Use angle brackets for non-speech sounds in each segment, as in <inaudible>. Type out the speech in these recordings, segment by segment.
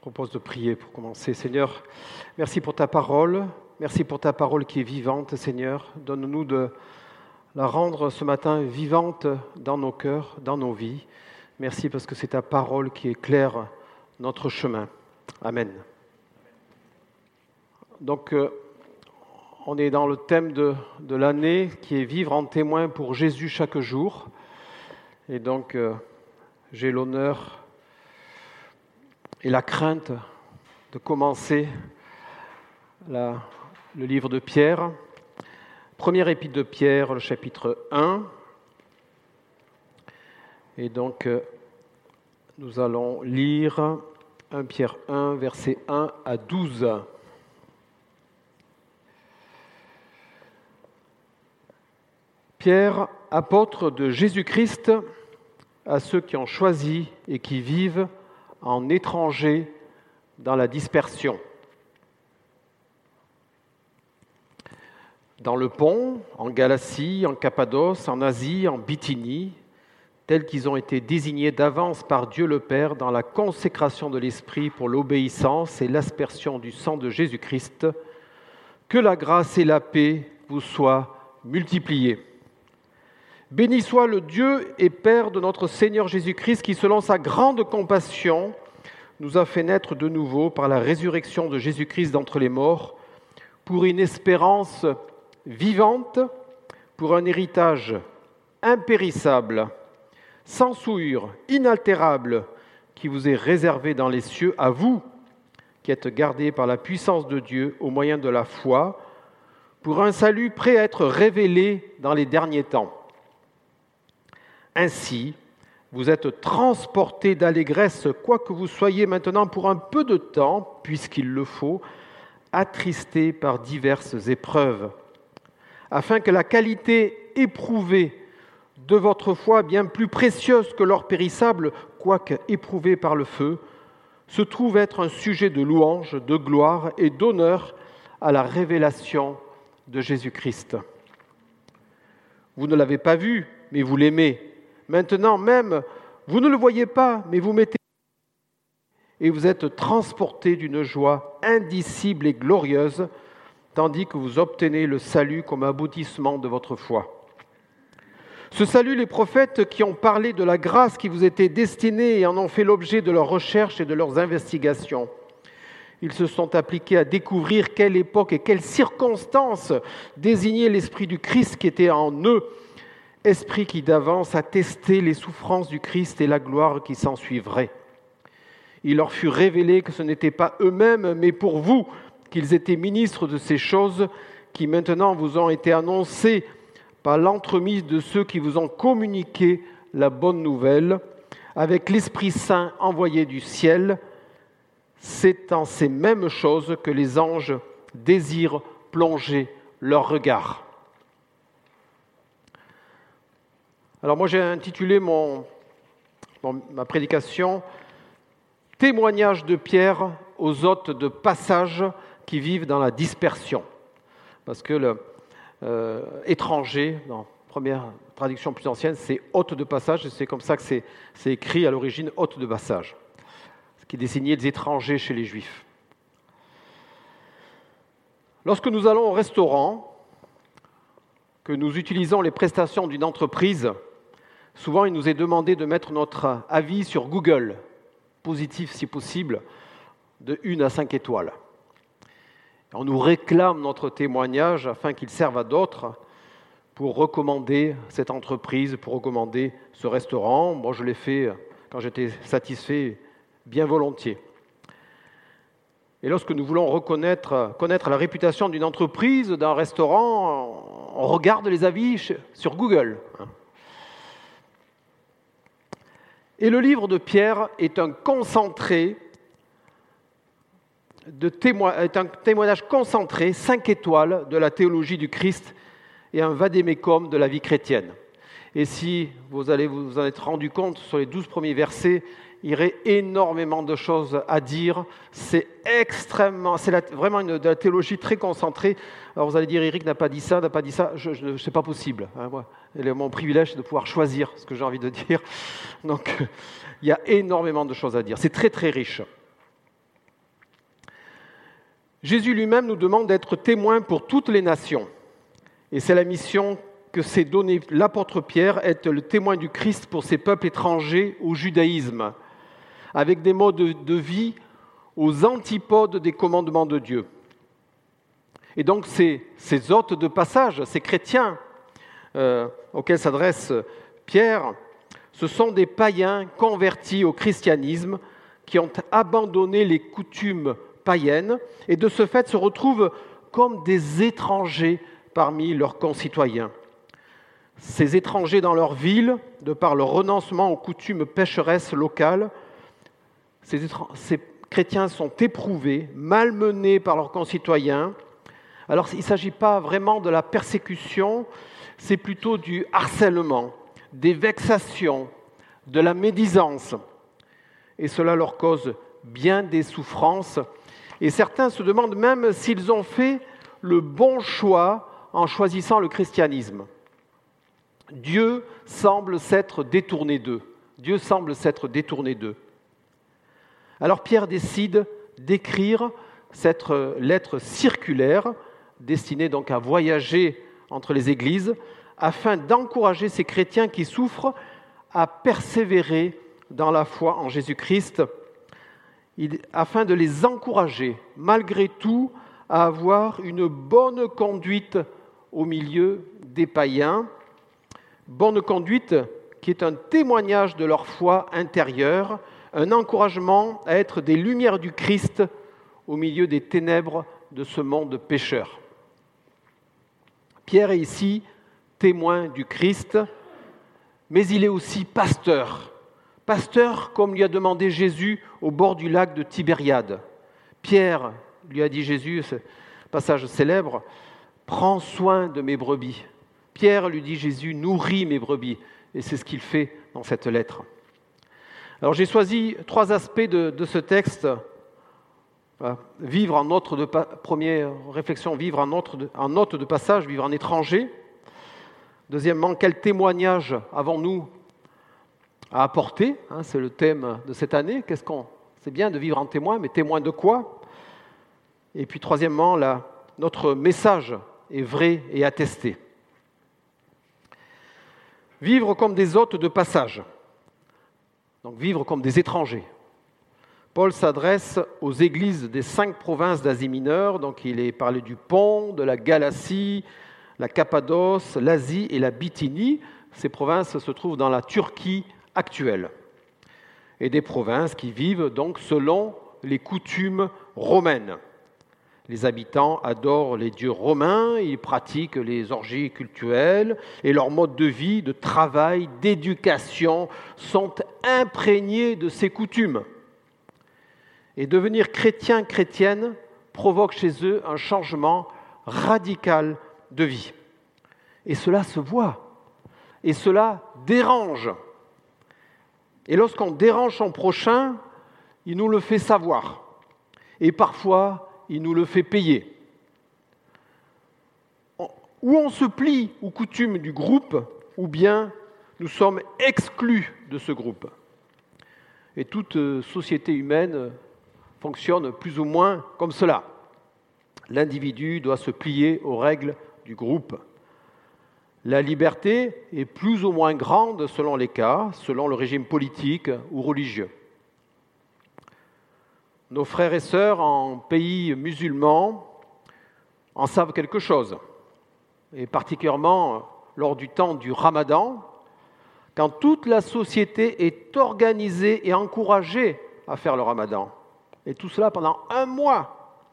propose de prier pour commencer. Seigneur, merci pour ta parole. Merci pour ta parole qui est vivante, Seigneur. Donne-nous de la rendre ce matin vivante dans nos cœurs, dans nos vies. Merci parce que c'est ta parole qui éclaire notre chemin. Amen. Donc, euh, on est dans le thème de, de l'année qui est vivre en témoin pour Jésus chaque jour. Et donc, euh, j'ai l'honneur et la crainte de commencer le livre de Pierre. Premier épître de Pierre, le chapitre 1. Et donc, euh, nous allons lire 1 Pierre 1, versets 1 à 12. Pierre, apôtre de Jésus-Christ, à ceux qui ont choisi et qui vivent en étrangers dans la dispersion. Dans le pont, en Galatie, en Cappadoce, en Asie, en Bithynie, tels qu'ils ont été désignés d'avance par Dieu le Père dans la consécration de l'Esprit pour l'obéissance et l'aspersion du sang de Jésus-Christ, que la grâce et la paix vous soient multipliées. Béni soit le Dieu et Père de notre Seigneur Jésus-Christ qui, selon sa grande compassion, nous a fait naître de nouveau par la résurrection de Jésus-Christ d'entre les morts, pour une espérance vivante, pour un héritage impérissable, sans souillure, inaltérable, qui vous est réservé dans les cieux, à vous, qui êtes gardés par la puissance de Dieu au moyen de la foi, pour un salut prêt à être révélé dans les derniers temps. Ainsi, vous êtes transportés d'allégresse, quoi que vous soyez maintenant pour un peu de temps, puisqu'il le faut, attristés par diverses épreuves, afin que la qualité éprouvée de votre foi, bien plus précieuse que l'or périssable, quoique éprouvée par le feu, se trouve être un sujet de louange, de gloire et d'honneur à la révélation de Jésus-Christ. Vous ne l'avez pas vu, mais vous l'aimez. Maintenant même, vous ne le voyez pas, mais vous mettez et vous êtes transportés d'une joie indicible et glorieuse, tandis que vous obtenez le salut comme aboutissement de votre foi. Ce salut, les prophètes qui ont parlé de la grâce qui vous était destinée et en ont fait l'objet de leurs recherches et de leurs investigations. Ils se sont appliqués à découvrir quelle époque et quelles circonstances désignaient l'Esprit du Christ qui était en eux esprit qui d'avance a testé les souffrances du Christ et la gloire qui s'ensuivrait. Il leur fut révélé que ce n'était pas eux-mêmes, mais pour vous, qu'ils étaient ministres de ces choses qui maintenant vous ont été annoncées par l'entremise de ceux qui vous ont communiqué la bonne nouvelle, avec l'Esprit Saint envoyé du ciel. C'est en ces mêmes choses que les anges désirent plonger leur regard. Alors moi j'ai intitulé ma prédication Témoignage de Pierre aux hôtes de passage qui vivent dans la dispersion. Parce que le euh, étranger, dans première traduction plus ancienne, c'est hôte de passage, et c'est comme ça que c'est, c'est écrit à l'origine hôte de passage, ce qui désignait les étrangers chez les Juifs. Lorsque nous allons au restaurant, que nous utilisons les prestations d'une entreprise, Souvent, il nous est demandé de mettre notre avis sur Google, positif si possible, de 1 à 5 étoiles. On nous réclame notre témoignage afin qu'il serve à d'autres pour recommander cette entreprise, pour recommander ce restaurant. Moi, je l'ai fait quand j'étais satisfait bien volontiers. Et lorsque nous voulons reconnaître, connaître la réputation d'une entreprise, d'un restaurant, on regarde les avis sur Google. Et le livre de Pierre est un concentré de un témoignage concentré, cinq étoiles de la théologie du Christ et un vadémécum de la vie chrétienne. Et si vous allez vous en être rendu compte sur les douze premiers versets, il y aurait énormément de choses à dire. C'est extrêmement, c'est vraiment une, de la théologie très concentrée. Alors vous allez dire, Eric n'a pas dit ça, n'a pas dit ça. Je, je c'est pas possible. Hein. Mon privilège, de pouvoir choisir ce que j'ai envie de dire. <laughs> Donc, il y a énormément de choses à dire. C'est très très riche. Jésus lui-même nous demande d'être témoins pour toutes les nations. Et c'est la mission que s'est donnée l'apôtre Pierre, être le témoin du Christ pour ces peuples étrangers au judaïsme, avec des modes de vie aux antipodes des commandements de Dieu. Et donc ces, ces hôtes de passage, ces chrétiens euh, auxquels s'adresse Pierre, ce sont des païens convertis au christianisme qui ont abandonné les coutumes païennes et de ce fait se retrouvent comme des étrangers parmi leurs concitoyens. Ces étrangers dans leur ville, de par leur renoncement aux coutumes pécheresses locales, ces chrétiens sont éprouvés, malmenés par leurs concitoyens. Alors il ne s'agit pas vraiment de la persécution, c'est plutôt du harcèlement, des vexations, de la médisance. Et cela leur cause bien des souffrances. Et certains se demandent même s'ils ont fait le bon choix en choisissant le christianisme. Dieu semble s'être détourné d'eux. Dieu semble s'être détourné d'eux. Alors Pierre décide d'écrire cette lettre circulaire destinée donc à voyager entre les églises afin d'encourager ces chrétiens qui souffrent à persévérer dans la foi en Jésus-Christ, afin de les encourager malgré tout à avoir une bonne conduite au milieu des païens, bonne conduite qui est un témoignage de leur foi intérieure, un encouragement à être des lumières du Christ au milieu des ténèbres de ce monde pécheur. Pierre est ici témoin du Christ, mais il est aussi pasteur. Pasteur comme lui a demandé Jésus au bord du lac de Tibériade. Pierre lui a dit Jésus, passage célèbre, prends soin de mes brebis. Pierre lui dit Jésus, nourris mes brebis. Et c'est ce qu'il fait dans cette lettre. Alors j'ai choisi trois aspects de, ce texte. Vivre en note de première réflexion, vivre en en note de passage, vivre en étranger. Deuxièmement, quel témoignage avons-nous à apporter hein, C'est le thème de cette année. Qu'est-ce qu'on C'est bien de vivre en témoin, mais témoin de quoi? Et puis troisièmement, notre message est vrai et attesté. Vivre comme des hôtes de passage. Donc vivre comme des étrangers. Paul s'adresse aux églises des cinq provinces d'Asie mineure, donc il est parlé du Pont, de la Galatie, la Cappadoce, l'Asie et la Bithynie. Ces provinces se trouvent dans la Turquie actuelle. Et des provinces qui vivent donc selon les coutumes romaines. Les habitants adorent les dieux romains, ils pratiquent les orgies cultuelles et leurs modes de vie, de travail, d'éducation sont imprégnés de ces coutumes. Et devenir chrétien, chrétienne provoque chez eux un changement radical de vie. Et cela se voit. Et cela dérange. Et lorsqu'on dérange son prochain, il nous le fait savoir. Et parfois, il nous le fait payer. Ou on se plie aux coutumes du groupe, ou bien nous sommes exclus de ce groupe. Et toute euh, société humaine fonctionne plus ou moins comme cela. L'individu doit se plier aux règles du groupe. La liberté est plus ou moins grande selon les cas, selon le régime politique ou religieux. Nos frères et sœurs en pays musulmans en savent quelque chose, et particulièrement lors du temps du ramadan, quand toute la société est organisée et encouragée à faire le ramadan. Et tout cela pendant un mois.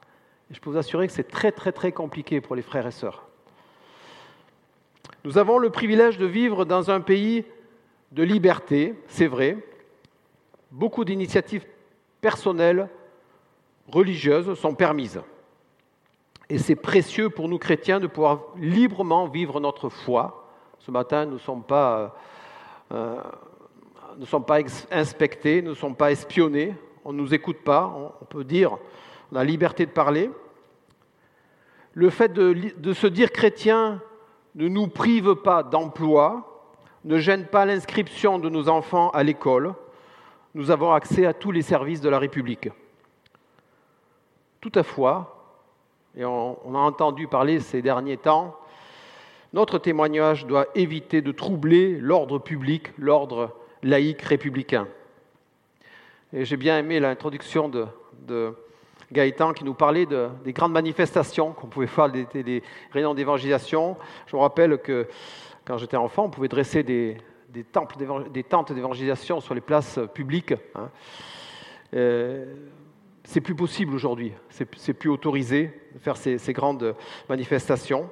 Et je peux vous assurer que c'est très très très compliqué pour les frères et sœurs. Nous avons le privilège de vivre dans un pays de liberté, c'est vrai. Beaucoup d'initiatives personnelles, religieuses sont permises. Et c'est précieux pour nous chrétiens de pouvoir librement vivre notre foi. Ce matin, nous ne sommes pas, euh, ne sommes pas inspectés, nous ne sommes pas espionnés, on ne nous écoute pas, on peut dire, on a la liberté de parler. Le fait de, de se dire chrétien ne nous prive pas d'emploi, ne gêne pas l'inscription de nos enfants à l'école. Nous avons accès à tous les services de la République. Toutefois, et on, a entendu parler ces derniers temps, notre témoignage doit éviter de troubler l'ordre public, l'ordre laïque républicain. Et j'ai bien aimé l'introduction de, Gaëtan qui nous parlait des grandes manifestations qu'on pouvait faire, des, réunions d'évangélisation. Je me rappelle que quand j'étais enfant, on pouvait dresser des, des, tentes d'évangélisation sur les places publiques. Hein. Euh, c'est plus possible aujourd'hui, c'est plus autorisé de faire ces, grandes manifestations.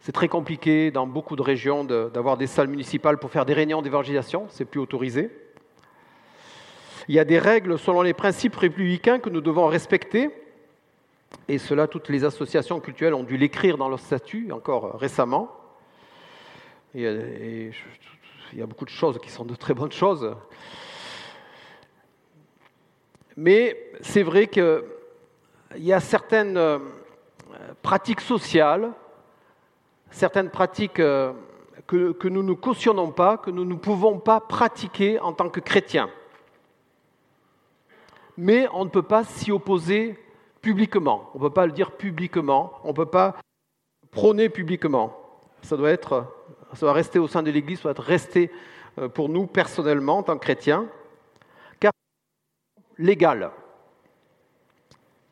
C'est très compliqué dans beaucoup de régions d'avoir des salles municipales pour faire des réunions d'évangélisation, c'est plus autorisé. Il y a des règles selon les principes républicains que nous devons respecter, et cela, toutes les associations culturelles ont dû l'écrire dans leur statut encore récemment. Et, il y a beaucoup de choses qui sont de très bonnes choses. Mais c'est vrai qu'il y a certaines euh, pratiques sociales, certaines pratiques euh, que nous ne cautionnons pas, que nous ne pouvons pas pratiquer en tant que chrétiens. Mais on ne peut pas s'y opposer publiquement. On ne peut pas le dire publiquement. On ne peut pas prôner publiquement. Ça doit, être, ça doit rester au sein de l'Église, ça doit resté euh, pour nous personnellement en tant que chrétiens légal.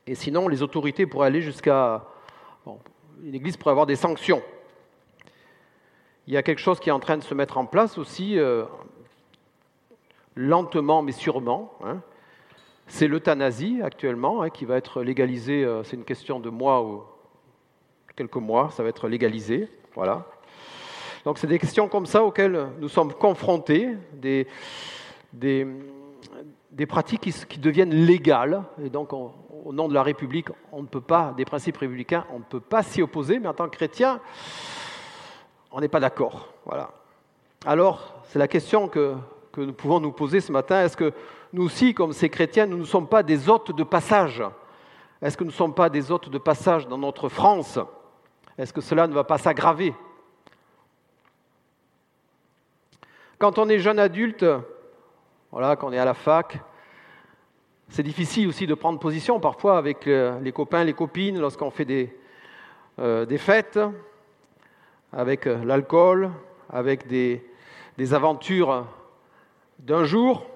Et sinon, les autorités pourraient aller jusqu'à... L'Église pourrait avoir des sanctions. Il y a quelque chose qui est en train de se mettre en place aussi, euh, lentement mais sûrement. Hein. C'est l'euthanasie actuellement, hein, qui va être légalisée, euh, c'est une question de mois ou quelques mois, ça va être légalisé. Voilà. Donc c'est des questions comme ça auxquelles nous sommes confrontés, des, pratiques qui, deviennent légales, et donc au nom de la République, on ne peut pas, des principes républicains, on ne peut pas s'y opposer, mais en tant que chrétien, on n'est pas d'accord. Voilà. Alors, c'est la question que, que nous pouvons nous poser ce matin. Est-ce que nous aussi, comme ces chrétiens, nous ne sommes pas des hôtes de passage Est-ce que nous ne sommes pas des hôtes de passage dans notre France? Est-ce que cela ne va pas s'aggraver? Quand on est jeune adulte, voilà, quand on est à la fac. C'est difficile aussi de prendre position parfois avec euh, les copains, les copines, lorsqu'on fait des, euh, fêtes, avec euh, l'alcool, avec des aventures d'un jour.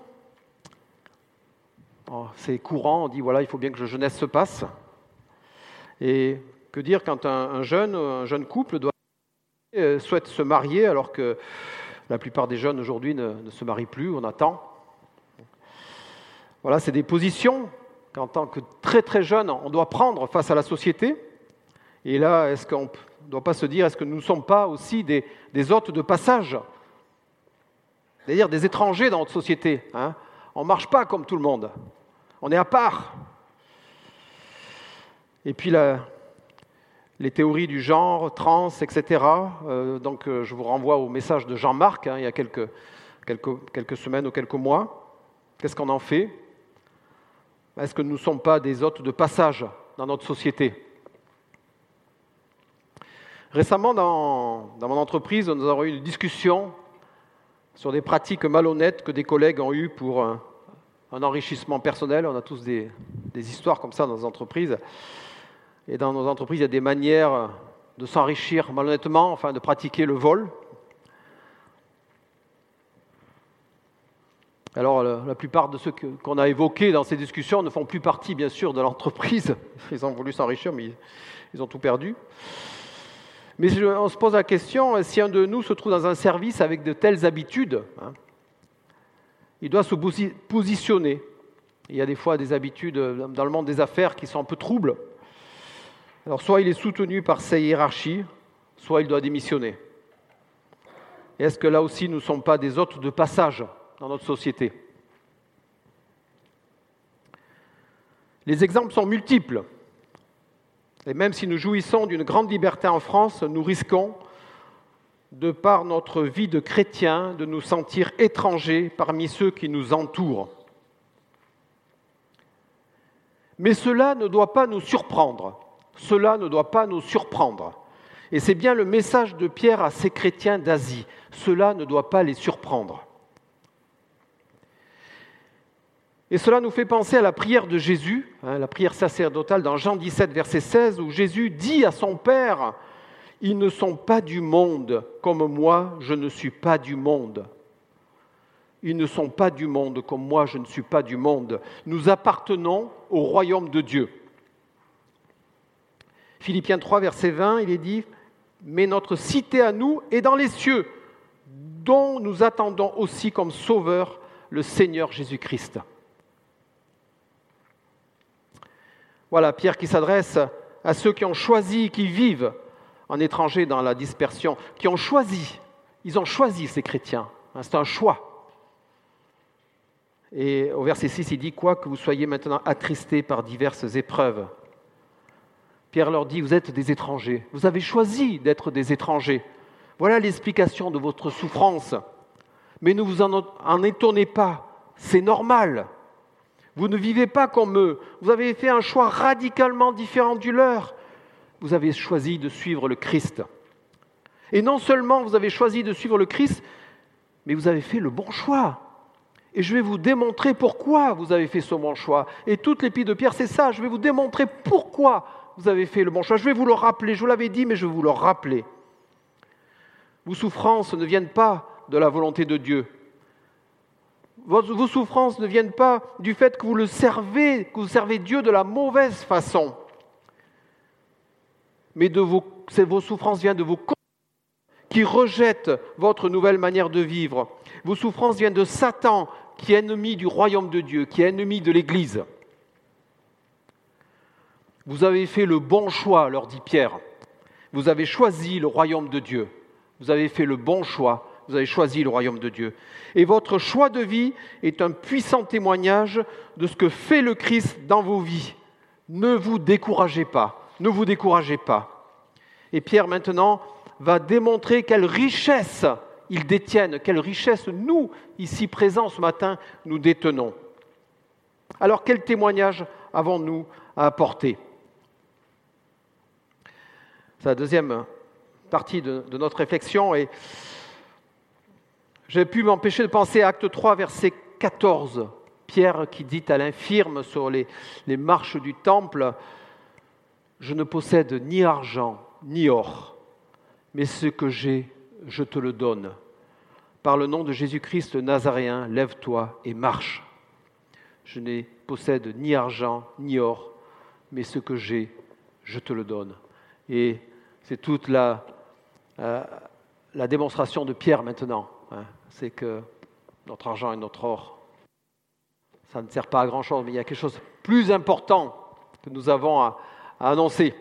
Oh, c'est courant, on dit voilà, il faut bien que la jeunesse se passe. Et que dire quand un, jeune, un jeune couple doit, souhaite se marier alors que la plupart des jeunes aujourd'hui ne, ne se marient plus, on attend. Voilà, c'est des positions qu'en tant que très très jeune, on doit prendre face à la société. Et là, est-ce qu'on ne doit pas se dire, est-ce que nous ne sommes pas aussi des, hôtes de passage? C'est-à-dire des étrangers dans notre société. Hein on ne marche pas comme tout le monde. On est à part. Et puis les théories du genre, trans, etc. Euh, donc euh, je vous renvoie au message de Jean-Marc hein, il y a quelques, semaines ou quelques mois. Qu'est-ce qu'on en fait? Est-ce que nous ne sommes pas des hôtes de passage dans notre société? Récemment, dans, mon entreprise, nous avons eu une discussion sur des pratiques malhonnêtes que des collègues ont eues pour un, enrichissement personnel. On a tous des, histoires comme ça dans nos entreprises. Et dans nos entreprises, il y a des manières de s'enrichir malhonnêtement, enfin de pratiquer le vol. Alors, la plupart de ceux qu'on a évoqués dans ces discussions ne font plus partie, bien sûr, de l'entreprise. <laughs> Ils ont voulu s'enrichir, mais ils ont tout perdu. Mais on se pose la question, si un de nous se trouve dans un service avec de telles habitudes, hein, il doit se positionner. Il y a des fois des habitudes dans le monde des affaires qui sont un peu troubles. Alors soit il est soutenu par sa hiérarchie, soit il doit démissionner. est-ce que là aussi nous ne sommes pas des hôtes de passage dans notre société? Les exemples sont multiples. Et même si nous jouissons d'une grande liberté en France, nous risquons, de par notre vie de chrétien, de nous sentir étrangers parmi ceux qui nous entourent. Mais cela ne doit pas nous surprendre. Cela ne doit pas nous surprendre. Et c'est bien le message de Pierre à ces chrétiens d'Asie. Cela ne doit pas les surprendre. Et cela nous fait penser à la prière de Jésus, hein, la prière sacerdotale dans Jean 17, verset 16, où Jésus dit à son Père, Ils ne sont pas du monde, comme moi je ne suis pas du monde. Ils ne sont pas du monde, comme moi je ne suis pas du monde. Nous appartenons au royaume de Dieu. Philippiens 3, verset 20, il est dit, Mais notre cité à nous est dans les cieux, dont nous attendons aussi comme sauveur le Seigneur Jésus-Christ. Voilà, Pierre qui s'adresse à ceux qui ont choisi, qui vivent en étranger dans la dispersion, qui ont choisi, ils ont choisi ces chrétiens. Hein, c'est un choix. Et au verset 6, il dit Quoi que vous soyez maintenant attristés par diverses épreuves. Pierre leur dit Vous êtes des étrangers. Vous avez choisi d'être des étrangers. Voilà l'explication de votre souffrance. Mais ne vous en étonnez pas. C'est normal. Vous ne vivez pas comme eux. Vous avez fait un choix radicalement différent du leur. Vous avez choisi de suivre le Christ. Et non seulement vous avez choisi de suivre le Christ, mais vous avez fait le bon choix. Et je vais vous démontrer pourquoi vous avez fait ce bon choix. Et toute l'épître de Pierre, c'est ça. Je vais vous démontrer pourquoi vous avez fait le bon choix. Je vais vous le rappeler. Je vous l'avais dit, mais je vais vous le rappeler. Vos souffrances ne viennent pas de la volonté de Dieu vos souffrances ne viennent pas du fait que vous le servez, que vous servez Dieu de la mauvaise façon, mais vos souffrances viennent de vos qui rejettent votre nouvelle manière de vivre. Vos souffrances viennent de Satan, qui est ennemi du royaume de Dieu, qui est ennemi de l'Église. Vous avez fait le bon choix, leur dit Pierre. Vous avez choisi le royaume de Dieu. Vous avez fait le bon choix vous avez choisi le royaume de Dieu. Et votre choix de vie est un puissant témoignage de ce que fait le Christ dans vos vies. Ne vous découragez pas, ne vous découragez pas. Et Pierre maintenant va démontrer quelle richesse ils détiennent, quelle richesse nous, ici présents ce matin, nous détenons. Alors quel témoignage avons-nous à apporter? C'est la deuxième partie de, notre réflexion et j'ai pu m'empêcher de penser à Acte 3, verset 14. Pierre qui dit à l'infirme sur les marches du temple, Je ne possède ni argent ni or, mais ce que j'ai, je te le donne. Par le nom de Jésus-Christ Nazaréen, lève-toi et marche. Je ne possède ni argent ni or, mais ce que j'ai, je te le donne. Et c'est toute la, euh, la démonstration de Pierre maintenant. Hein, c'est que notre argent et notre or, ça ne sert pas à grand-chose, mais il y a quelque chose plus important que nous avons à, annoncer.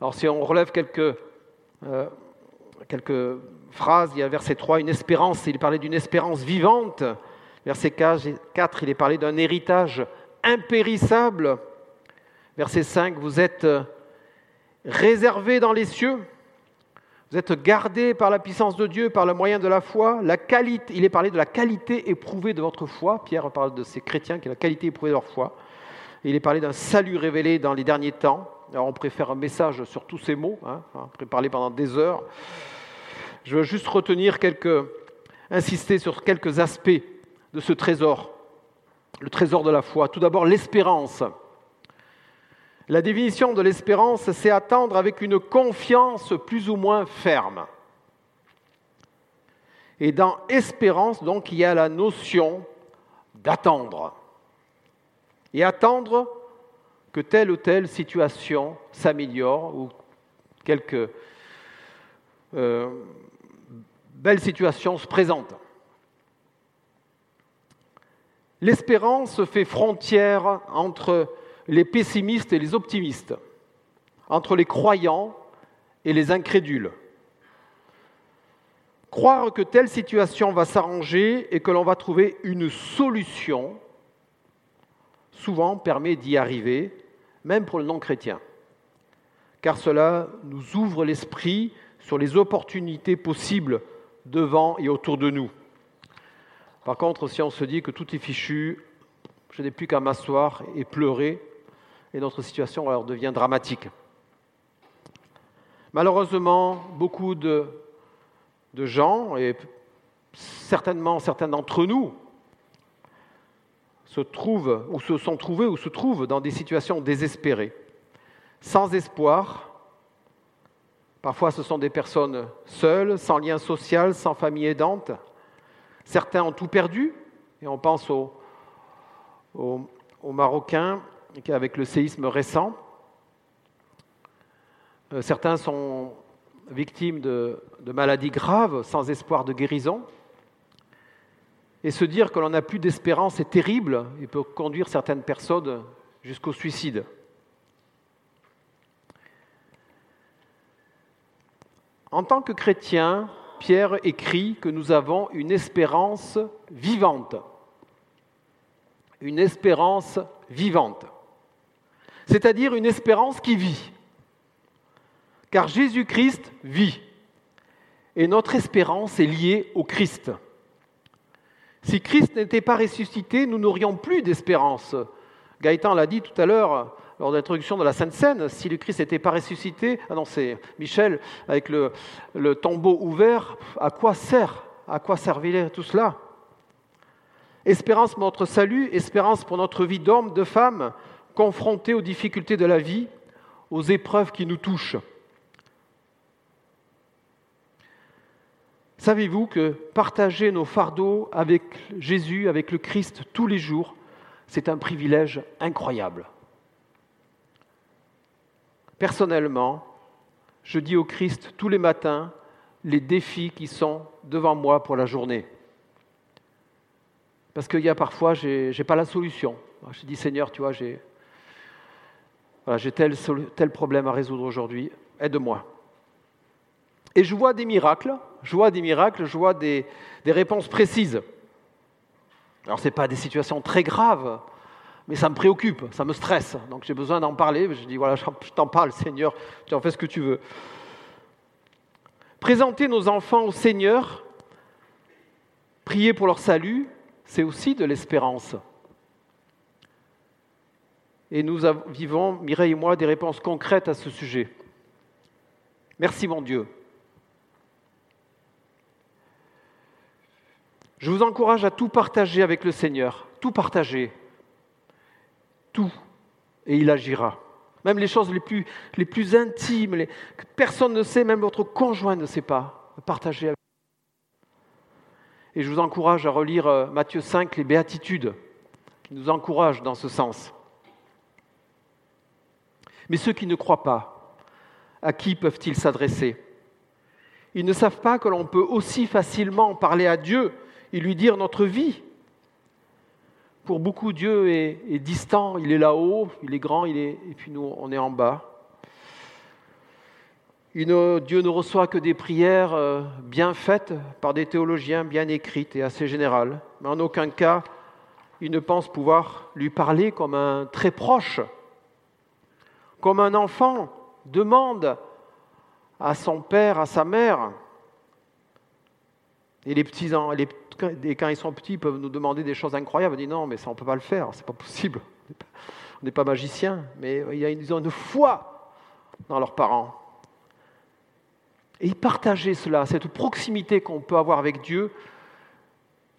Alors si on relève quelques, euh, quelques phrases, il y a verset 3, une espérance, il parlait d'une espérance vivante. Verset 4, il est parlé d'un héritage impérissable. Verset 5, vous êtes réservés dans les cieux. Vous êtes gardés par la puissance de Dieu, par le moyen de la foi. La qualité, il est parlé de la qualité éprouvée de votre foi. Pierre parle de ces chrétiens qui ont la qualité éprouvée de leur foi. Il est parlé d'un salut révélé dans les derniers temps. On préfère un message sur tous ces mots, hein, pourrait parler pendant des heures. Je veux juste retenir quelques, insister sur quelques aspects de ce trésor, le trésor de la foi. Tout d'abord, l'espérance. La définition de l'espérance, c'est attendre avec une confiance plus ou moins ferme. Et dans espérance, donc, il y a la notion d'attendre. Et attendre que telle ou telle situation s'améliore ou quelque euh, belle situation se présente. L'espérance fait frontière entre les pessimistes et les optimistes, entre les croyants et les incrédules. Croire que telle situation va s'arranger et que l'on va trouver une solution, souvent permet d'y arriver, même pour le non-chrétien, car cela nous ouvre l'esprit sur les opportunités possibles devant et autour de nous. Par contre, si on se dit que tout est fichu, je n'ai plus qu'à m'asseoir et pleurer, et notre situation alors devient dramatique. Malheureusement, beaucoup de, de gens, et certainement certains d'entre nous, se trouvent ou se sont trouvés ou se trouvent dans des situations désespérées, sans espoir. Parfois, ce sont des personnes seules, sans lien social, sans famille aidante. Certains ont tout perdu, et on pense aux, aux Marocains avec le séisme récent. Euh, certains sont victimes de, maladies graves, sans espoir de guérison. Et se dire que l'on n'a plus d'espérance est terrible et peut conduire certaines personnes jusqu'au suicide. En tant que chrétien, Pierre écrit que nous avons une espérance vivante. Une espérance vivante. C'est-à-dire une espérance qui vit car Jésus-Christ vit. Et notre espérance est liée au Christ. Si Christ n'était pas ressuscité, nous n'aurions plus d'espérance. Gaëtan l'a dit tout à l'heure lors de l'introduction de la Sainte Seine, si le Christ n'était pas ressuscité, ah non, c'est Michel avec le, le, tombeau ouvert, à quoi sert À quoi servirait tout cela? Espérance pour notre salut, espérance pour notre vie d'homme, de femme, confrontés aux difficultés de la vie, aux épreuves qui nous touchent. Savez-vous que partager nos fardeaux avec Jésus, avec le Christ tous les jours, c'est un privilège incroyable? Personnellement, je dis au Christ tous les matins les défis qui sont devant moi pour la journée. Parce qu'il y a parfois, je n'ai pas la solution. Je dis, Seigneur, tu vois, j'ai tel, tel problème à résoudre aujourd'hui, aide-moi. Et je vois des miracles, je vois des miracles, je vois des, réponses précises. Alors ce n'est pas des situations très graves, mais ça me préoccupe, ça me stresse. Donc j'ai besoin d'en parler. Je dis, voilà, je t'en parle, Seigneur, tu en fais ce que tu veux. Présenter nos enfants au Seigneur, prier pour leur salut, c'est aussi de l'espérance. Et nous vivons, Mireille et moi, des réponses concrètes à ce sujet. Merci mon Dieu. Je vous encourage à tout partager avec le Seigneur, tout partager, tout, et il agira. Même les choses les plus, les plus intimes, que personne ne sait, même votre conjoint ne sait pas, partager avec Et je vous encourage à relire euh, Matthieu 5, les béatitudes, qui nous encouragent dans ce sens. Mais ceux qui ne croient pas, à qui peuvent-ils s'adresser? Ils ne savent pas que l'on peut aussi facilement parler à Dieu et lui dire notre vie. Pour beaucoup, Dieu est, distant, il est là-haut, il est grand, et puis nous, on est en bas. Dieu ne reçoit que des prières euh, bien faites par des théologiens bien écrites et assez générales, mais en aucun cas il ne pense pouvoir lui parler comme un très proche, comme un enfant demande à son père, à sa mère. Et les petits, les et quand ils sont petits, ils peuvent nous demander des choses incroyables. On dit non, mais ça, on ne peut pas le faire, c'est pas possible. On n'est pas, magicien, mais ils ont une foi dans leurs parents. Et partager cela, cette proximité qu'on peut avoir avec Dieu,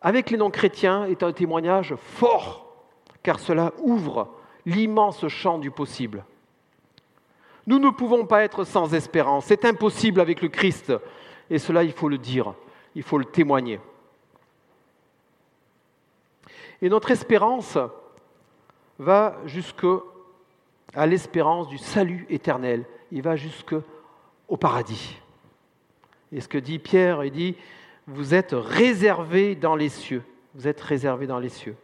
avec les non-chrétiens, est un témoignage fort, car cela ouvre l'immense champ du possible. Nous ne pouvons pas être sans espérance, c'est impossible avec le Christ, et cela, il faut le dire, il faut le témoigner. Et notre espérance va jusqu'à l'espérance du salut éternel. Il va jusqu'au paradis. Et ce que dit Pierre, il dit, vous êtes réservés dans les cieux. Vous êtes réservés dans les cieux.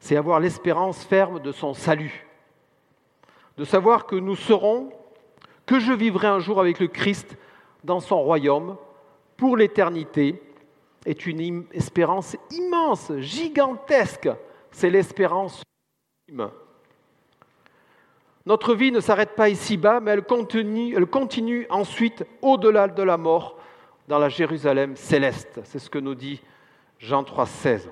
C'est avoir l'espérance ferme de son salut. De savoir que nous serons, que je vivrai un jour avec le Christ dans son royaume pour l'éternité est une espérance immense, gigantesque. C'est l'espérance ultime. Notre vie ne s'arrête pas ici-bas, mais elle continue, ensuite au-delà de la mort dans la Jérusalem céleste. C'est ce que nous dit Jean 3,16.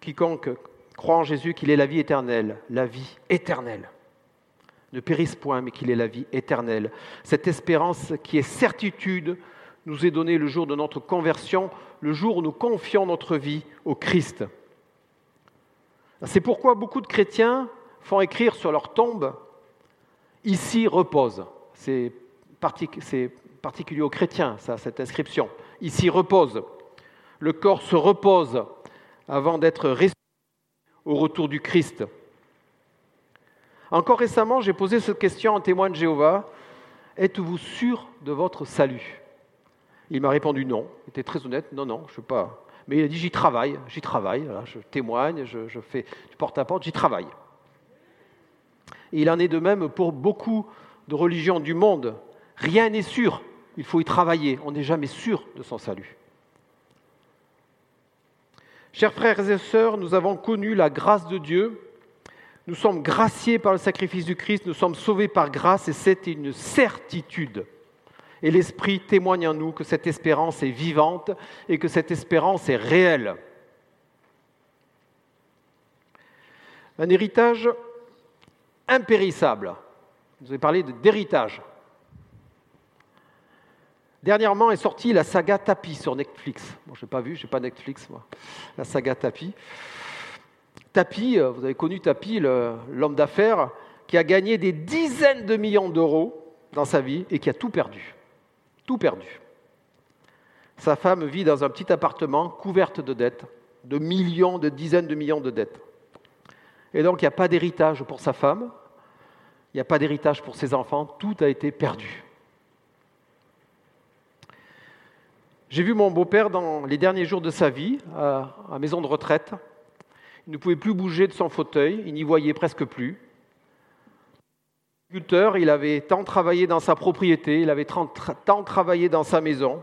Quiconque croit en Jésus qu'il est la vie éternelle, la vie éternelle, ne périsse point, mais qu'il est la vie éternelle. Cette espérance qui est certitude nous est donné le jour de notre conversion, le jour où nous confions notre vie au Christ. C'est pourquoi beaucoup de chrétiens font écrire sur leur tombe Ici repose. C'est particulier aux chrétiens, ça, cette inscription. Ici repose. Le corps se repose avant d'être ressuscité au retour du Christ. Encore récemment, j'ai posé cette question un témoin de Jéhovah. Êtes-vous sûr de votre salut? Il m'a répondu non. Il était très honnête. Non, non, je ne sais pas. Mais il a dit j'y travaille, j'y travaille, je témoigne, je, je fais du porte-à-porte, j'y travaille. Et il en est de même pour beaucoup de religions du monde. Rien n'est sûr, il faut y travailler, on n'est jamais sûr de son salut. Chers frères et sœurs, nous avons connu la grâce de Dieu, nous sommes graciés par le sacrifice du Christ, nous sommes sauvés par grâce et c'est une certitude. Et l'Esprit témoigne en nous que cette espérance est vivante et que cette espérance est réelle. Un héritage impérissable. Vous avez parlé d'héritage. Dernièrement est sortie la saga Tapi sur Netflix. Bon, je n'ai pas vu, je n'ai pas Netflix, moi. La saga Tapi. Tapi, euh, vous avez connu Tapi, l'homme d'affaires, qui a gagné des dizaines de millions d'euros dans sa vie et qui a tout perdu. Tout perdu. Sa femme vit dans un petit appartement couverte de dettes, de millions, de dizaines de millions de dettes. Et donc, il n'y a pas d'héritage pour sa femme, il n'y a pas d'héritage pour ses enfants, tout a été perdu. J'ai vu mon beau-père dans les derniers jours de sa vie, à, la maison de retraite. Il ne pouvait plus bouger de son fauteuil, il n'y voyait presque plus. Il avait tant travaillé dans sa propriété, il avait tant travaillé dans sa maison,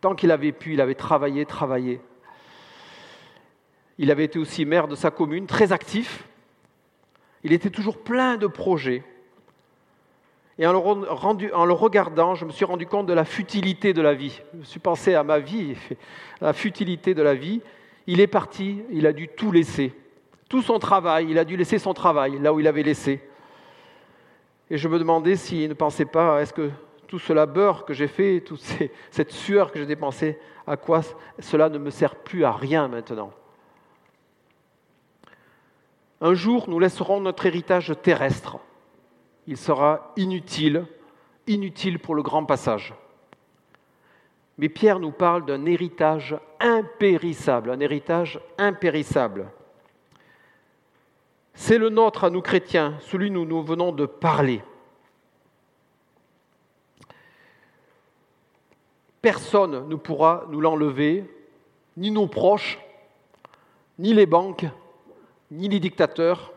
tant qu'il avait pu, il avait travaillé, travaillé. Il avait été aussi maire de sa commune, très actif. Il était toujours plein de projets. Et en le, regardant, je me suis rendu compte de la futilité de la vie. Je me suis pensé à ma vie, la futilité de la vie. Il est parti, il a dû tout laisser. Tout son travail, il a dû laisser son travail là où il avait laissé. Et je me demandais s'il ne pensait pas, est-ce que tout ce labeur que j'ai fait, toute cette sueur que j'ai dépensée, à quoi cela ne me sert plus à rien maintenant un jour, nous laisserons notre héritage terrestre. Il sera inutile, inutile pour le grand passage. Mais Pierre nous parle d'un héritage impérissable, un héritage impérissable. C'est le nôtre à nous chrétiens, celui dont nous venons de parler. Personne ne pourra nous l'enlever, ni nos proches, ni les banques, ni les dictateurs,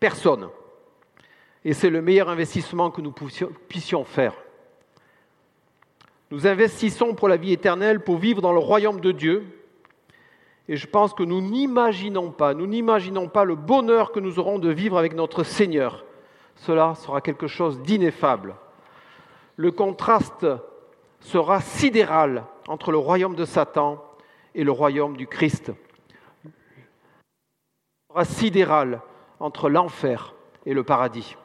personne. Et c'est le meilleur investissement que nous puissions faire. Nous investissons pour la vie éternelle, pour vivre dans le royaume de Dieu. Et je pense que nous n'imaginons pas, nous n'imaginons pas le bonheur que nous aurons de vivre avec notre Seigneur. Cela sera quelque chose d'ineffable. Le contraste sera sidéral entre le royaume de Satan et le royaume du Christ sidéral entre l'enfer et le paradis.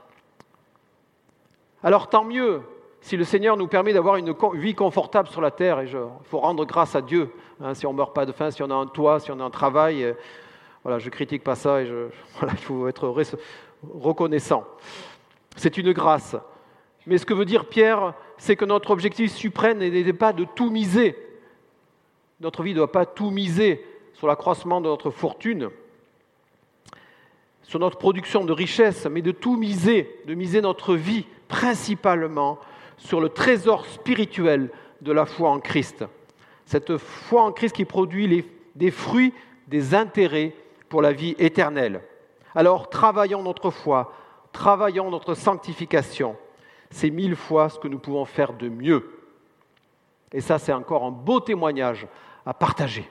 Alors tant mieux si le Seigneur nous permet d'avoir une vie confortable sur la terre, et il faut rendre grâce à Dieu, hein, si on ne meurt pas de faim, si on a un toit, si on a un travail, euh, voilà, je ne critique pas ça, et <laughs> il faut être reconnaissant. C'est une grâce. Mais ce que veut dire Pierre, c'est que notre objectif suprême n'est pas de tout miser. Notre vie ne doit pas tout miser sur l'accroissement de notre fortune, sur notre production de richesses, mais de tout miser, de miser notre vie principalement sur le trésor spirituel de la foi en Christ. Cette foi en Christ qui produit des fruits, des intérêts pour la vie éternelle. Alors travaillons notre foi, travaillons notre sanctification. C'est mille fois ce que nous pouvons faire de mieux. Et ça, c'est encore un beau témoignage à partager.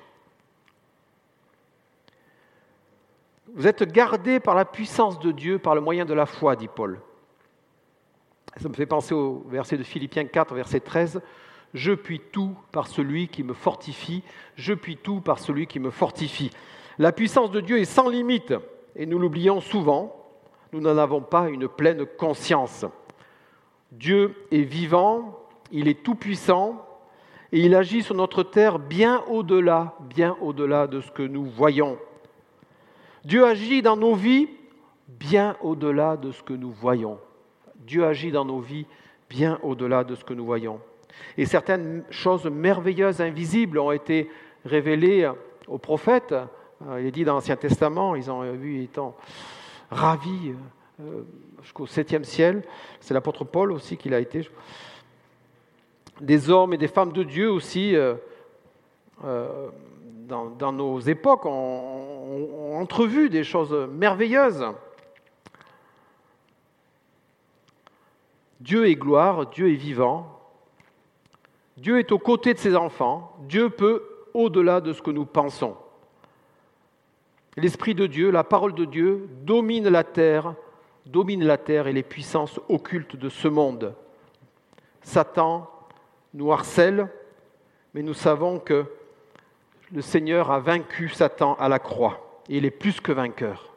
Vous êtes gardés par la puissance de Dieu par le moyen de la foi, dit Paul. Ça me fait penser au verset de Philippiens 4, verset 13. Je puis tout par celui qui me fortifie. Je puis tout par celui qui me fortifie. La puissance de Dieu est sans limite et nous l'oublions souvent. Nous n'en avons pas une pleine conscience. Dieu est vivant, il est tout-puissant Et il agit sur notre terre bien au-delà, bien au-delà de ce que nous voyons. Dieu agit dans nos vies bien au-delà de ce que nous voyons. Dieu agit dans nos vies bien au-delà de ce que nous voyons. Et certaines choses merveilleuses, invisibles, ont été révélées aux prophètes. Euh, il est dit dans l'Ancien Testament, ils ont vu étant ravis euh, jusqu'au septième ciel. C'est l'apôtre Paul aussi qui l'a été. Des hommes et des femmes de Dieu aussi, euh, dans, nos époques, ont entrevu des choses merveilleuses. Dieu est gloire, Dieu est vivant, Dieu est aux côtés de ses enfants, Dieu peut au-delà de ce que nous pensons. L'Esprit de Dieu, la parole de Dieu domine la terre, domine la terre et les puissances occultes de ce monde. Satan nous harcèle, mais nous savons que le Seigneur a vaincu Satan à la croix et il est plus que vainqueur.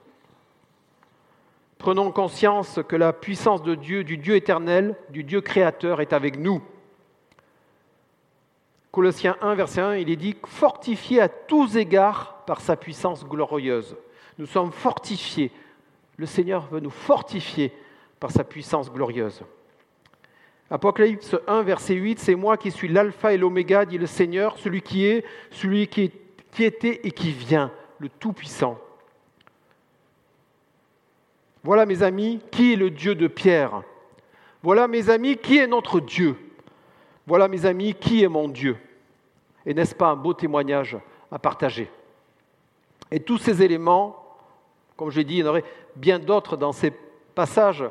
Prenons conscience que la puissance de Dieu, du Dieu éternel, du Dieu créateur est avec nous. Colossiens 1, verset 1, il est dit fortifié à tous égards par sa puissance glorieuse. Nous sommes fortifiés. Le Seigneur veut nous fortifier par sa puissance glorieuse. Apocalypse 1, verset 8, c'est moi qui suis l'alpha et l'oméga, dit le Seigneur, celui qui est, celui qui, qui était et qui vient, le Tout-Puissant. Voilà mes amis, qui est le Dieu de Pierre Voilà mes amis, qui est notre Dieu Voilà mes amis, qui est mon Dieu Et n'est-ce pas un beau témoignage à partager? Et tous ces éléments, comme j'ai dit, il y en aurait bien d'autres dans ces passages,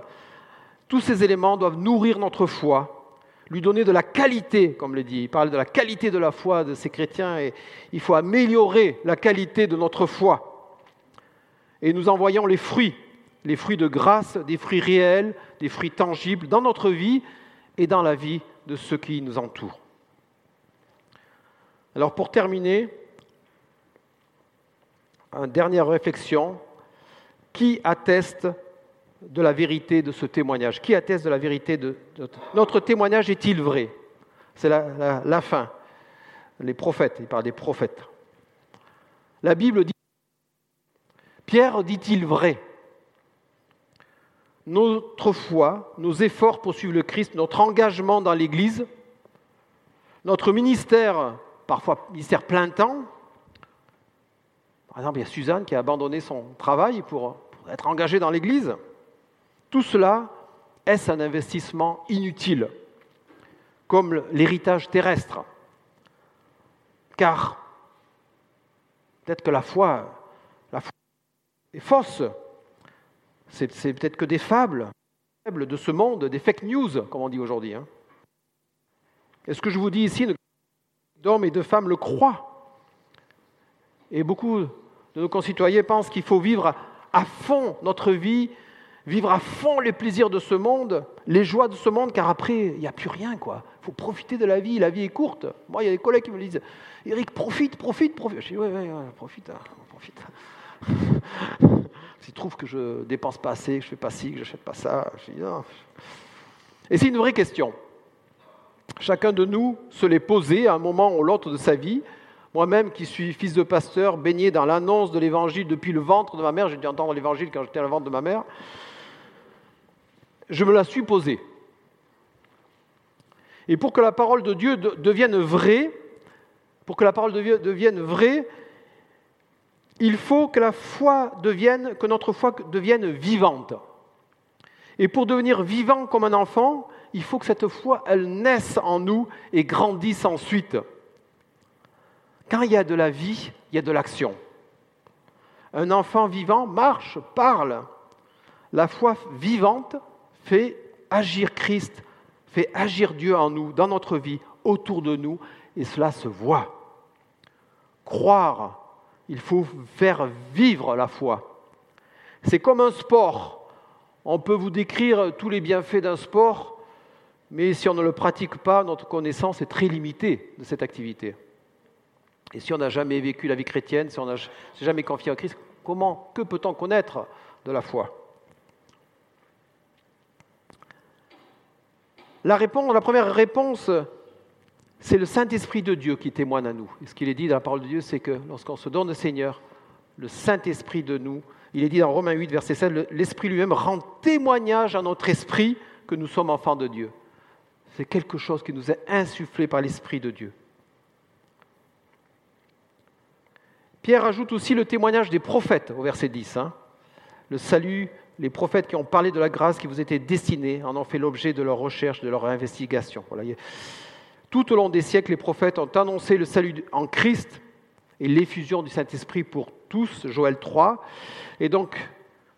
tous ces éléments doivent nourrir notre foi, lui donner de la qualité, comme le dit. Il parle de la qualité de la foi de ces chrétiens et il faut améliorer la qualité de notre foi. Et nous en voyons les fruits les fruits de grâce, des fruits réels, des fruits tangibles dans notre vie et dans la vie de ceux qui nous entourent. Alors pour terminer, une dernière réflexion. Qui atteste de la vérité de ce témoignage? Qui atteste de la vérité de, notre témoignage est-il vrai? C'est la, la fin. Les prophètes, il parle des prophètes. La Bible dit Pierre dit-il vrai? Notre foi, nos efforts pour suivre le Christ, notre engagement dans l'Église, notre ministère, parfois ministère plein temps. Par exemple, il y a Suzanne qui a abandonné son travail pour, être engagée dans l'Église. Tout cela, est-ce un investissement inutile, comme l'héritage terrestre? Car peut-être que la foi, la foi est fausse, c'est peut-être que des fables de ce monde, des fake news, comme on dit aujourd'hui. Hein. est ce que je vous dis ici, d'hommes et de femmes le croient? Et beaucoup de nos concitoyens pensent qu'il faut vivre à fond notre vie, vivre à fond les plaisirs de ce monde, les joies de ce monde, car après, il n'y a plus rien. Il faut profiter de la vie, la vie est courte. Moi, il y a des collègues qui me disent Eric, profite, profite, profite. Je dis Oui, oui, profite, hein, profite. S'ils trouvent que je dépense pas assez, que je fais pas ci, que je n'achète pas ça. Et c'est une vraie question. Chacun de nous se l'est posé à un moment ou l'autre de sa vie. Moi-même, qui suis fils de pasteur, baigné dans l'annonce de l'évangile depuis le ventre de ma mère, j'ai dû entendre l'évangile quand j'étais à la ventre de ma mère, je me la suis posée. Et pour que la parole de Dieu devienne vraie, pour que la parole de Dieu devienne vraie, il faut que la foi devienne, que notre foi devienne vivante. Et pour devenir vivant comme un enfant, il faut que cette foi, elle naisse en nous et grandisse ensuite. Quand il y a de la vie, il y a de l'action. Un enfant vivant marche, parle. La foi vivante fait agir Christ, fait agir Dieu en nous, dans notre vie, autour de nous, et cela se voit. Croire il faut faire vivre la foi. C'est comme un sport. On peut vous décrire tous les bienfaits d'un sport, mais si on ne le pratique pas, notre connaissance est très limitée de cette activité. Et si on n'a jamais vécu la vie chrétienne, si on n'a jamais confié en Christ, comment, que peut-on connaître de la foi? La la première réponse c'est le Saint-Esprit de Dieu qui témoigne à nous. Et ce qu'il est dit dans la parole de Dieu, c'est que lorsqu'on se donne au Seigneur, le Saint-Esprit de nous, il est dit dans Romains 8, verset 16, l'Esprit lui-même rend témoignage à notre esprit que nous sommes enfants de Dieu. C'est quelque chose qui nous est insufflé par l'Esprit de Dieu. Pierre ajoute aussi le témoignage des prophètes au verset 10. Hein. Le salut, les prophètes qui ont parlé de la grâce qui vous était destinée en ont fait l'objet de leur recherche, de leur investigation. Tout au long des siècles, les prophètes ont annoncé le salut en Christ et l'effusion du Saint-Esprit pour tous, Joël 3. Et donc,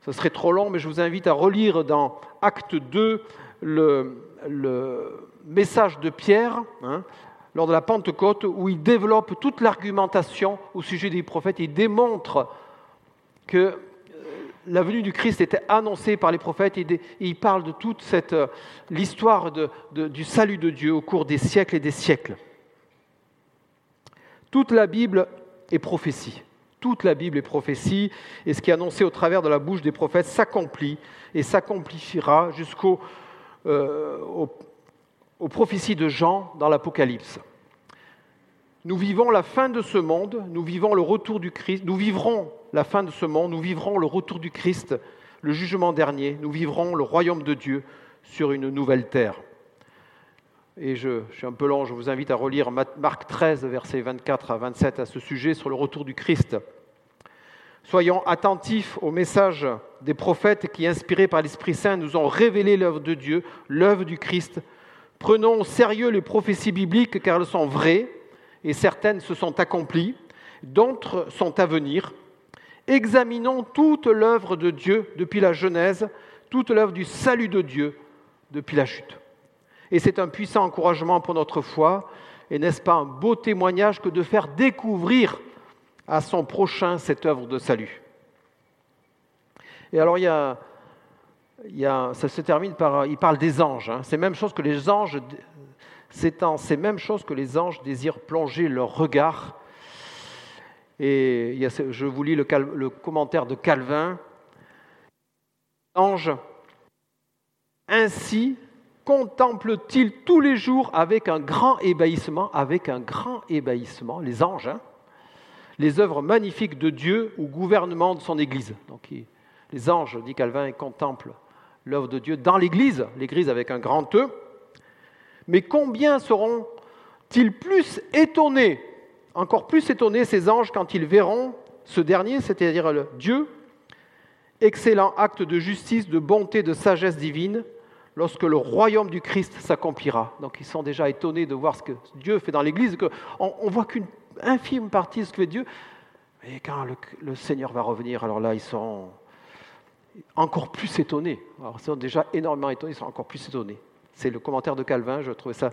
ce serait trop long, mais je vous invite à relire dans Acte 2 le, message de Pierre, hein, lors de la Pentecôte, où il développe toute l'argumentation au sujet des prophètes. Il démontre que la venue du Christ était annoncée par les prophètes et il parle de toute cette euh, l'histoire du salut de Dieu au cours des siècles et des siècles. Toute la Bible est prophétie. Toute la Bible est prophétie et ce qui est annoncé au travers de la bouche des prophètes s'accomplit et s'accomplira jusqu'au euh, prophéties de Jean dans l'Apocalypse. Nous vivons la fin de ce monde, nous vivons le retour du Christ, nous vivrons la fin de ce monde, nous vivrons le retour du Christ, le jugement dernier, nous vivrons le royaume de Dieu sur une nouvelle terre. Et je, suis un peu long, je vous invite à relire Marc 13, versets 24 à 27 à ce sujet sur le retour du Christ. Soyons attentifs au message des prophètes qui, inspirés par l'Esprit Saint, nous ont révélé l'œuvre de Dieu, l'œuvre du Christ, Prenons au sérieux les prophéties bibliques car elles sont vraies et certaines se sont accomplies, d'autres sont à venir. Examinons toute l'œuvre de Dieu depuis la Genèse, toute l'œuvre du salut de Dieu depuis la chute. Et c'est un puissant encouragement pour notre foi, et n'est-ce pas un beau témoignage que de faire découvrir à son prochain cette œuvre de salut. Et alors il ça se termine par, il parle des anges. Hein. C'est même chose que les anges, c'est en ces mêmes choses que les anges désirent plonger leur regard. Et je vous lis le, commentaire de Calvin. Ange, ainsi contemple-t-il tous les jours avec un grand ébahissement, avec un grand ébahissement, les anges, hein, les œuvres magnifiques de Dieu ou gouvernement de son Église. Donc, les anges, dit Calvin, contemplent l'œuvre de Dieu dans l'Église, l'Église avec un grand E. Mais combien seront-ils plus étonnés, encore plus étonnés ces anges quand ils verront ce dernier, c'est-à-dire Dieu, excellent acte de justice, de bonté, de sagesse divine, lorsque le royaume du Christ s'accomplira. Donc ils sont déjà étonnés de voir ce que Dieu fait dans l'Église, qu'on ne voit qu'une infime partie de ce que fait Dieu. Mais quand le, le Seigneur va revenir, alors là, ils seront encore plus étonnés. Alors, ils sont déjà énormément étonnés, ils sont encore plus étonnés. C'est le commentaire de Calvin, je trouvais ça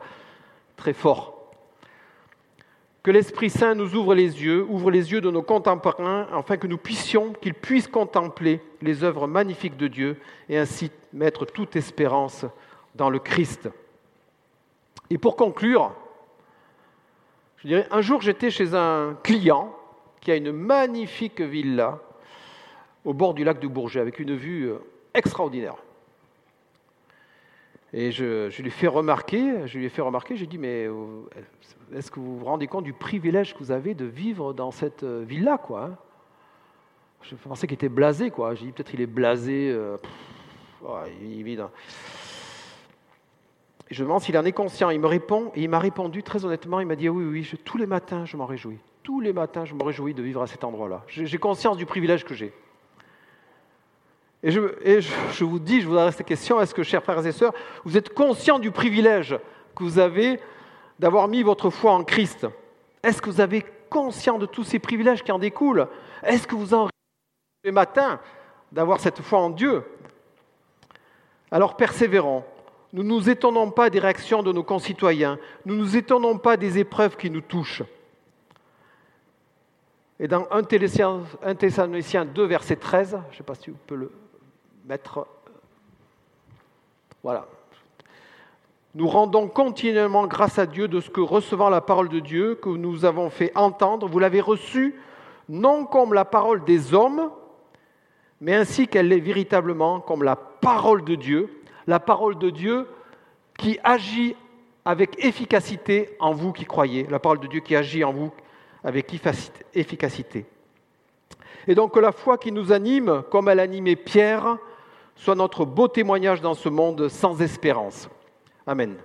très fort. Que l'Esprit Saint nous ouvre les yeux, ouvre les yeux de nos contemporains, afin que nous puissions, qu'ils puissent contempler les œuvres magnifiques de Dieu et ainsi mettre toute espérance dans le Christ. Et pour conclure, je dirais, un jour j'étais chez un client qui a une magnifique villa au bord du lac du Bourget, avec une vue euh, extraordinaire. Et je, lui ai fait remarquer, je lui ai fait remarquer, j'ai dit, mais euh, est-ce que vous vous rendez compte du privilège que vous avez de vivre dans cette euh, villa, quoi hein? Je pensais qu'il était blasé, quoi. J'ai dit, peut-être il est blasé, il vit Je me demande s'il en est conscient. Il me répond, il m'a répondu très honnêtement, il m'a dit, oui, oui, tous les matins, je m'en réjouis. Tous les matins, je me réjouis de vivre à cet endroit-là. J'ai conscience du privilège que j'ai. Et, je, vous dis, je vous adresse cette question, est-ce que, chers frères et sœurs, vous êtes conscients du privilège que vous avez d'avoir mis votre foi en Christ? Est-ce que vous avez conscience de tous ces privilèges qui en découlent? Est-ce que vous en les matins d'avoir cette foi en Dieu? Alors persévérons. Nous ne nous étonnons pas des réactions de nos concitoyens. Nous ne nous étonnons pas des épreuves qui nous touchent. Et dans 1 Thessaloniciens 2, verset 13, je ne sais pas si vous pouvez le euh, voilà. Nous rendons continuellement grâce à Dieu de ce que, recevant la parole de Dieu, que nous avons fait entendre, vous l'avez reçue, non comme la parole des hommes, mais ainsi qu'elle l'est véritablement comme la parole de Dieu, la parole de Dieu qui agit avec efficacité en vous qui croyez, la parole de Dieu qui agit en vous avec efficacité. Et donc la foi qui nous anime, comme elle animait Pierre, soit notre beau témoignage dans ce monde sans espérance. Amen.